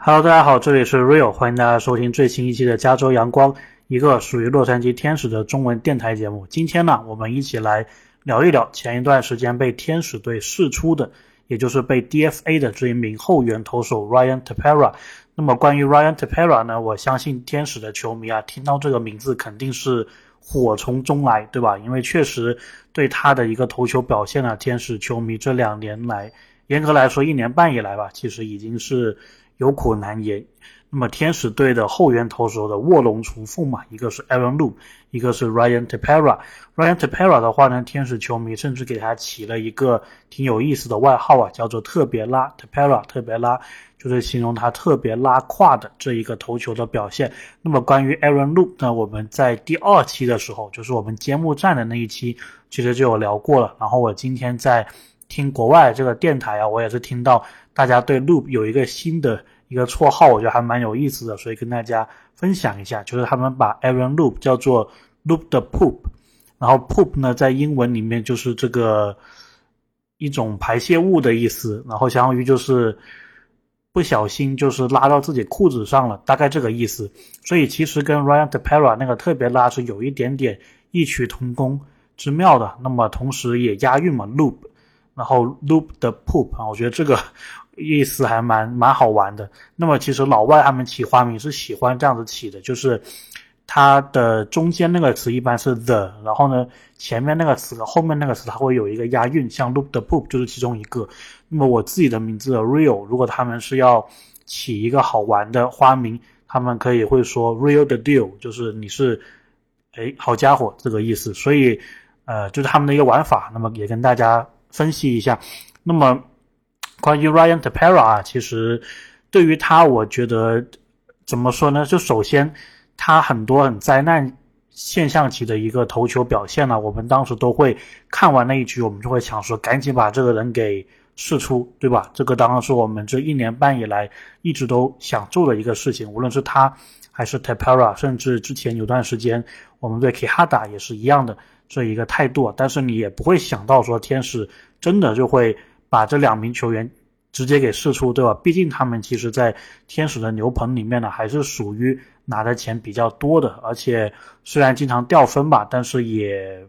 Hello，大家好，这里是 Real，欢迎大家收听最新一期的加州阳光，一个属于洛杉矶天使的中文电台节目。今天呢，我们一起来聊一聊前一段时间被天使队释出的，也就是被 DFA 的这一名后援投手 Ryan Tepera。那么关于 Ryan Tepera 呢，我相信天使的球迷啊，听到这个名字肯定是火从中来，对吧？因为确实对他的一个投球表现呢，天使球迷这两年来，严格来说一年半以来吧，其实已经是。有苦难言。那么天使队的后援投手的卧龙重凤嘛，一个是 Aaron Loop，一个是 Ryan Tepera。Ryan Tepera 的话呢，天使球迷甚至给他起了一个挺有意思的外号啊，叫做“特别拉 Tepera”，特别拉就是形容他特别拉胯的这一个投球的表现。那么关于 Aaron Loop 呢，我们在第二期的时候，就是我们揭幕战的那一期，其实就有聊过了。然后我今天在听国外这个电台啊，我也是听到。大家对 Loop 有一个新的一个绰号，我觉得还蛮有意思的，所以跟大家分享一下，就是他们把 Aaron Loop 叫做 Loop 的 Poop，然后 Poop 呢在英文里面就是这个一种排泄物的意思，然后相当于就是不小心就是拉到自己裤子上了，大概这个意思。所以其实跟 Ryan Tepera 那个特别拉是有一点点异曲同工之妙的，那么同时也押韵嘛，Loop，然后 Loop 的 Poop 啊，我觉得这个。意思还蛮蛮好玩的。那么其实老外他们起花名是喜欢这样子起的，就是它的中间那个词一般是 the，然后呢前面那个词和后面那个词它会有一个押韵，像 loop 的 poop 就是其中一个。那么我自己的名字 real，如果他们是要起一个好玩的花名，他们可以会说 real the deal，就是你是哎好家伙这个意思。所以呃就是他们的一个玩法，那么也跟大家分析一下。那么。关于 Ryan Tapera 啊，其实对于他，我觉得怎么说呢？就首先，他很多很灾难现象级的一个投球表现呢，我们当时都会看完那一局，我们就会想说，赶紧把这个人给释出，对吧？这个当然是我们这一年半以来一直都想做的一个事情，无论是他还是 Tapera，甚至之前有段时间我们对 Kihada 也是一样的这一个态度。但是你也不会想到说，天使真的就会。把这两名球员直接给释出，对吧？毕竟他们其实，在天使的牛棚里面呢，还是属于拿的钱比较多的。而且虽然经常掉分吧，但是也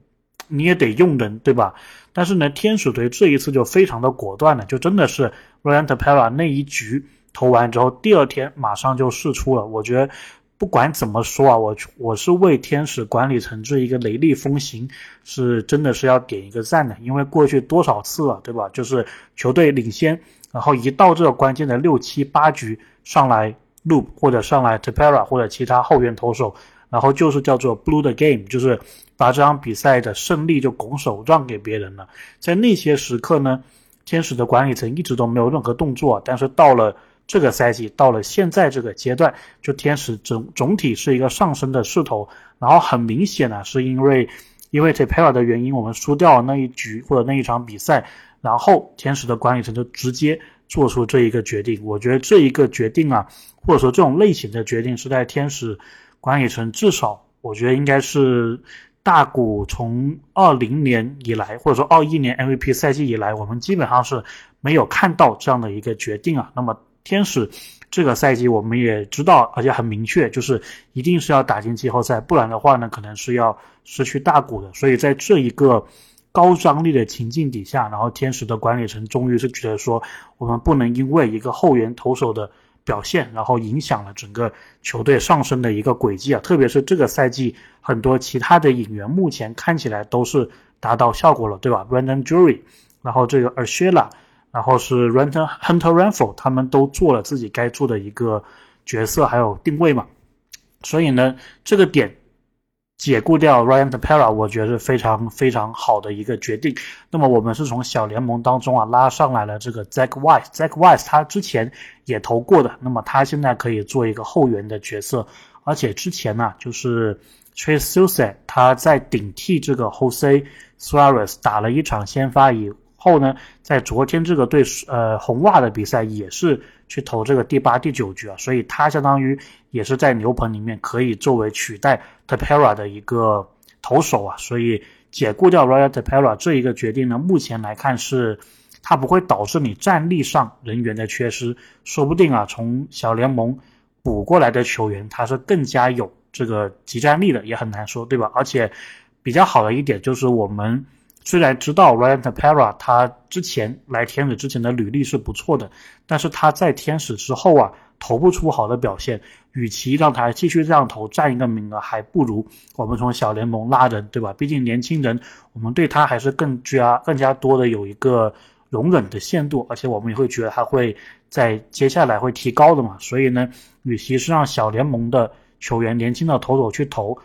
你也得用人，对吧？但是呢，天使队这一次就非常的果断了，就真的是 r a n t p e r a 那一局投完之后，第二天马上就释出了。我觉得。不管怎么说啊，我我是为天使管理层这一个雷厉风行，是真的是要点一个赞的。因为过去多少次了，对吧？就是球队领先，然后一到这个关键的六七八局上来 Loop 或者上来 Tepera 或者其他后援投手，然后就是叫做 Blue the game，就是把这场比赛的胜利就拱手让给别人了。在那些时刻呢，天使的管理层一直都没有任何动作，但是到了。这个赛季到了现在这个阶段，就天使总总体是一个上升的势头，然后很明显呢，是因为因为 Tapera 的原因，我们输掉了那一局或者那一场比赛，然后天使的管理层就直接做出这一个决定。我觉得这一个决定啊，或者说这种类型的决定，是在天使管理层至少我觉得应该是大股从二零年以来，或者说二一年 MVP 赛季以来，我们基本上是没有看到这样的一个决定啊。那么。天使这个赛季我们也知道，而且很明确，就是一定是要打进季后赛，不然的话呢，可能是要失去大股的。所以在这一个高张力的情境底下，然后天使的管理层终于是觉得说，我们不能因为一个后援投手的表现，然后影响了整个球队上升的一个轨迹啊。特别是这个赛季，很多其他的引援目前看起来都是达到效果了，对吧？Brandon Jury，然后这个 Ashila。然后是 Renter Hunter r a n f o 他们都做了自己该做的一个角色，还有定位嘛。所以呢，这个点解雇掉 Ryan Tepera，我觉得是非常非常好的一个决定。那么我们是从小联盟当中啊拉上来了这个 Zach Wise，Zach Wise 他之前也投过的，那么他现在可以做一个后援的角色，而且之前呢就是 Trace s u s a 他在顶替这个 Jose Suarez 打了一场先发以。后呢，在昨天这个对呃红袜的比赛也是去投这个第八、第九局啊，所以他相当于也是在牛棚里面可以作为取代 Tapera 的一个投手啊，所以解雇掉 Ryan Tepera 这一个决定呢，目前来看是它不会导致你战力上人员的缺失。说不定啊，从小联盟补过来的球员，他是更加有这个集战力的，也很难说，对吧？而且比较好的一点就是我们。虽然知道 Ryan Tepera 他之前来天使之前的履历是不错的，但是他在天使之后啊投不出好的表现，与其让他继续这样投占一个名额，还不如我们从小联盟拉人，对吧？毕竟年轻人，我们对他还是更加更加多的有一个容忍的限度，而且我们也会觉得他会在接下来会提高的嘛。所以呢，与其是让小联盟的球员年轻的投手去投。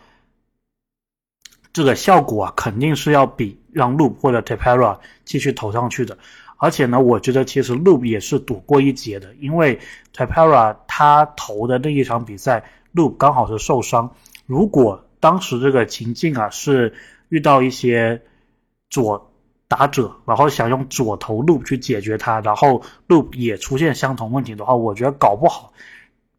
这个效果啊，肯定是要比让 Loop 或者 Tepera 继续投上去的。而且呢，我觉得其实 Loop 也是躲过一劫的，因为 Tepera 他投的那一场比赛，Loop 刚好是受伤。如果当时这个情境啊是遇到一些左打者，然后想用左投 Loop 去解决他，然后 Loop 也出现相同问题的话，我觉得搞不好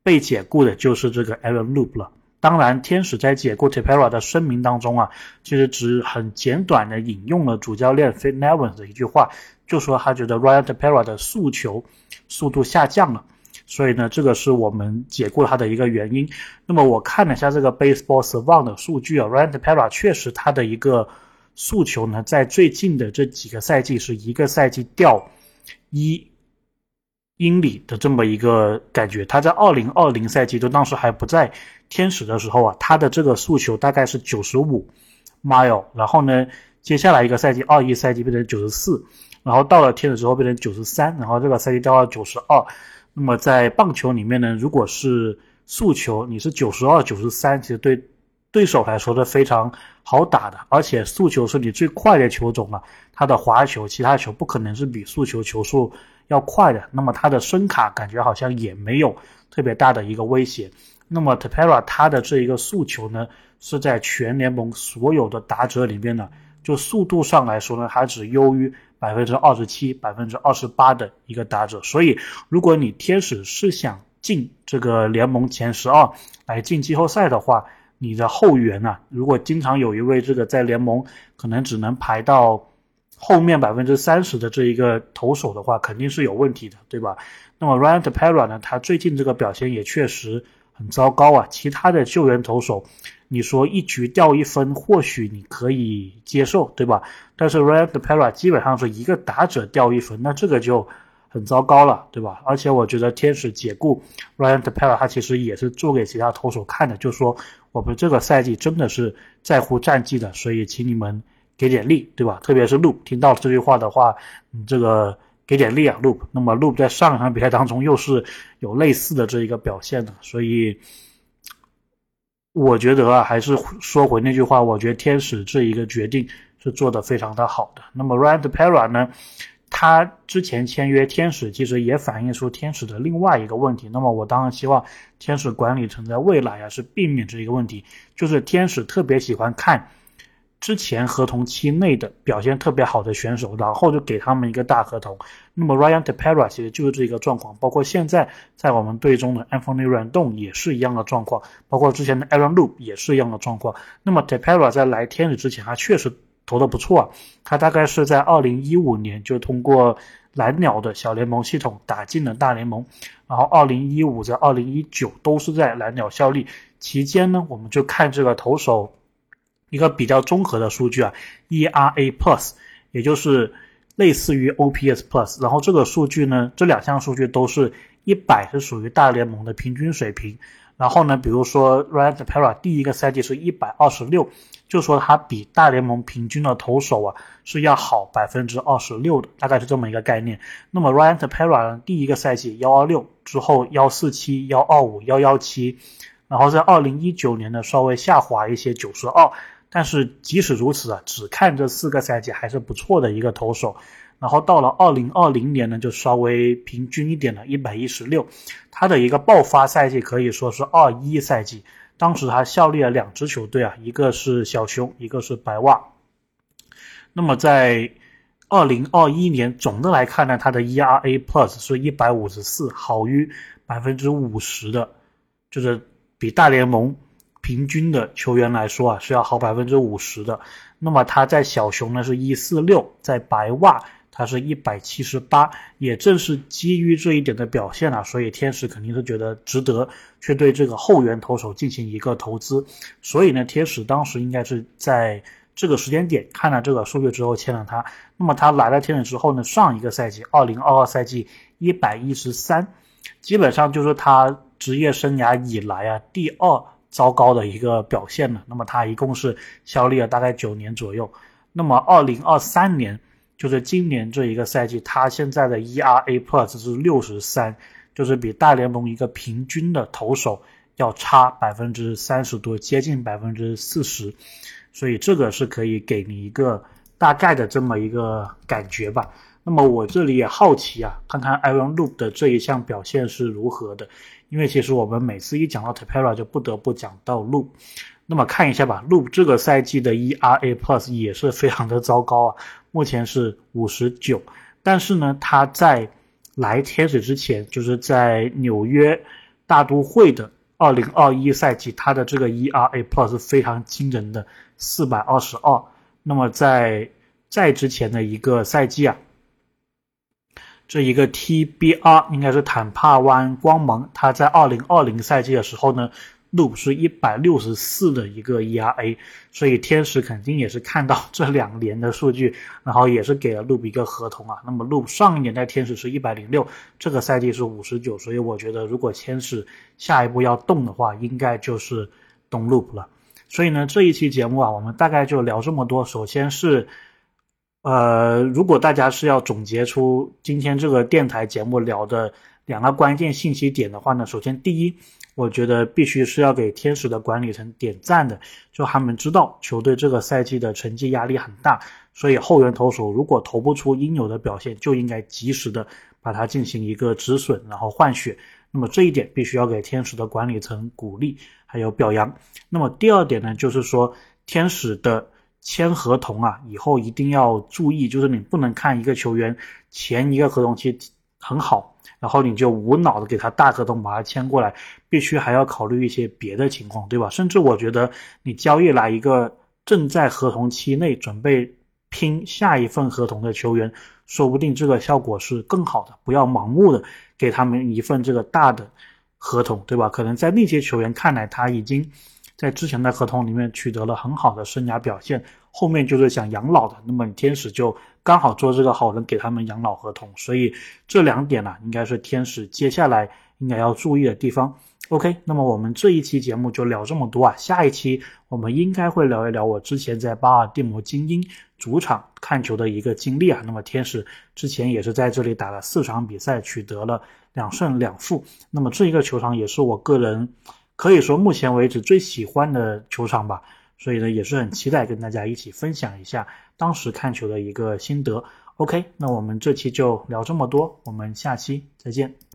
被解雇的就是这个 Aaron Loop 了。当然，天使在解雇 Tepera 的声明当中啊，其实只很简短的引用了主教练 Fitnevin 的一句话，就说他觉得 Ryan Tepera 的速球速度下降了，所以呢，这个是我们解雇他的一个原因。那么我看了一下这个 Baseball Savant 的数据啊，Ryan Tepera 确实他的一个速球呢，在最近的这几个赛季是一个赛季掉一。英里的这么一个感觉，他在二零二零赛季就当时还不在天使的时候啊，他的这个速球大概是九十五 mile，然后呢，接下来一个赛季二一赛季变成九十四，然后到了天使之后变成九十三，然后这个赛季掉到九十二。那么在棒球里面呢，如果是速球你是九十二九十三，其实对对手来说是非常好打的，而且速球是你最快的球种了，它的滑球其他球不可能是比速球球速。要快的，那么它的声卡感觉好像也没有特别大的一个威胁。那么 Tepera 它的这一个诉求呢，是在全联盟所有的打者里面呢，就速度上来说呢，还只优于百分之二十七、百分之二十八的一个打者。所以，如果你天使是想进这个联盟前十二来进季后赛的话，你的后援啊，如果经常有一位这个在联盟可能只能排到。后面百分之三十的这一个投手的话，肯定是有问题的，对吧？那么 Ryan Tepera 呢？他最近这个表现也确实很糟糕啊。其他的救援投手，你说一局掉一分，或许你可以接受，对吧？但是 Ryan Tepera 基本上是一个打者掉一分，那这个就很糟糕了，对吧？而且我觉得天使解雇 Ryan Tepera，他其实也是做给其他投手看的，就说我们这个赛季真的是在乎战绩的，所以请你们。给点力，对吧？特别是 Loop 听到这句话的话，你这个给点力啊，Loop。那么 Loop 在上一场比赛当中又是有类似的这一个表现的，所以我觉得啊，还是说回那句话，我觉得天使这一个决定是做的非常的好的。那么 Ryan Pera 呢，他之前签约天使，其实也反映出天使的另外一个问题。那么我当然希望天使管理层在未来啊是避免这一个问题，就是天使特别喜欢看。之前合同期内的表现特别好的选手，然后就给他们一个大合同。那么 Ryan Tepera 其实就是这个状况，包括现在在我们队中的 Anthony Rendon 也是一样的状况，包括之前的 Aaron Loop 也是一样的状况。那么 Tepera 在来天使之前，他确实投的不错啊，他大概是在2015年就通过蓝鸟的小联盟系统打进了大联盟，然后2015在2019都是在蓝鸟效力期间呢，我们就看这个投手。一个比较综合的数据啊，ERA Plus，也就是类似于 OPS Plus，然后这个数据呢，这两项数据都是一百是属于大联盟的平均水平。然后呢，比如说 Ryan Tepera 第一个赛季是一百二十六，就说他比大联盟平均的投手啊是要好百分之二十六的，大概是这么一个概念。那么 Ryan Tepera 第一个赛季幺二六之后幺四七幺二五幺幺七，然后在二零一九年呢稍微下滑一些九十二。但是即使如此啊，只看这四个赛季还是不错的一个投手。然后到了二零二零年呢，就稍微平均一点了，一百一十六。他的一个爆发赛季可以说是二一赛季，当时他效力了两支球队啊，一个是小熊，一个是白袜。那么在二零二一年总的来看呢，他的 ERA Plus 是一百五十四，好于百分之五十的，就是比大联盟。平均的球员来说啊，是要好百分之五十的。那么他在小熊呢是一四六，在白袜他是一百七十八。也正是基于这一点的表现啊，所以天使肯定是觉得值得去对这个后援投手进行一个投资。所以呢，天使当时应该是在这个时间点看了这个数据之后签了他。那么他来了天使之后呢，上一个赛季二零二二赛季一百一十三，基本上就是他职业生涯以来啊第二。糟糕的一个表现了。那么他一共是效力了大概九年左右。那么二零二三年，就是今年这一个赛季，他现在的 ERA Plus 是六十三，就是比大联盟一个平均的投手要差百分之三十多，接近百分之四十。所以这个是可以给你一个大概的这么一个感觉吧。那么我这里也好奇啊，看看 Iron Loop 的这一项表现是如何的。因为其实我们每次一讲到 Tapera 就不得不讲到 Loop，那么看一下吧，Loop 这个赛季的 ERA Plus 也是非常的糟糕啊，目前是五十九，但是呢，他在来天使之前，就是在纽约大都会的二零二一赛季，他的这个 ERA Plus 是非常惊人的四百二十二，那么在在之前的一个赛季啊。这一个 TBR 应该是坦帕湾光芒，他在二零二零赛季的时候呢，Loop 是一百六十四的一个 ERA，所以天使肯定也是看到这两年的数据，然后也是给了 Loop 一个合同啊。那么 Loop 上一年在天使是一百零六，这个赛季是五十九，所以我觉得如果天使下一步要动的话，应该就是动 Loop 了。所以呢，这一期节目啊，我们大概就聊这么多。首先是。呃，如果大家是要总结出今天这个电台节目聊的两个关键信息点的话呢，首先第一，我觉得必须是要给天使的管理层点赞的，就他们知道球队这个赛季的成绩压力很大，所以后援投手如果投不出应有的表现，就应该及时的把它进行一个止损，然后换血。那么这一点必须要给天使的管理层鼓励还有表扬。那么第二点呢，就是说天使的。签合同啊，以后一定要注意，就是你不能看一个球员前一个合同期很好，然后你就无脑的给他大合同把他签过来，必须还要考虑一些别的情况，对吧？甚至我觉得你交易来一个正在合同期内准备拼下一份合同的球员，说不定这个效果是更好的。不要盲目的给他们一份这个大的合同，对吧？可能在那些球员看来，他已经。在之前的合同里面取得了很好的生涯表现，后面就是想养老的，那么天使就刚好做这个好人，给他们养老合同。所以这两点呢，应该是天使接下来应该要注意的地方。OK，那么我们这一期节目就聊这么多啊，下一期我们应该会聊一聊我之前在巴尔的摩精英主场看球的一个经历啊。那么天使之前也是在这里打了四场比赛，取得了两胜两负。那么这一个球场也是我个人。可以说目前为止最喜欢的球场吧，所以呢也是很期待跟大家一起分享一下当时看球的一个心得。OK，那我们这期就聊这么多，我们下期再见。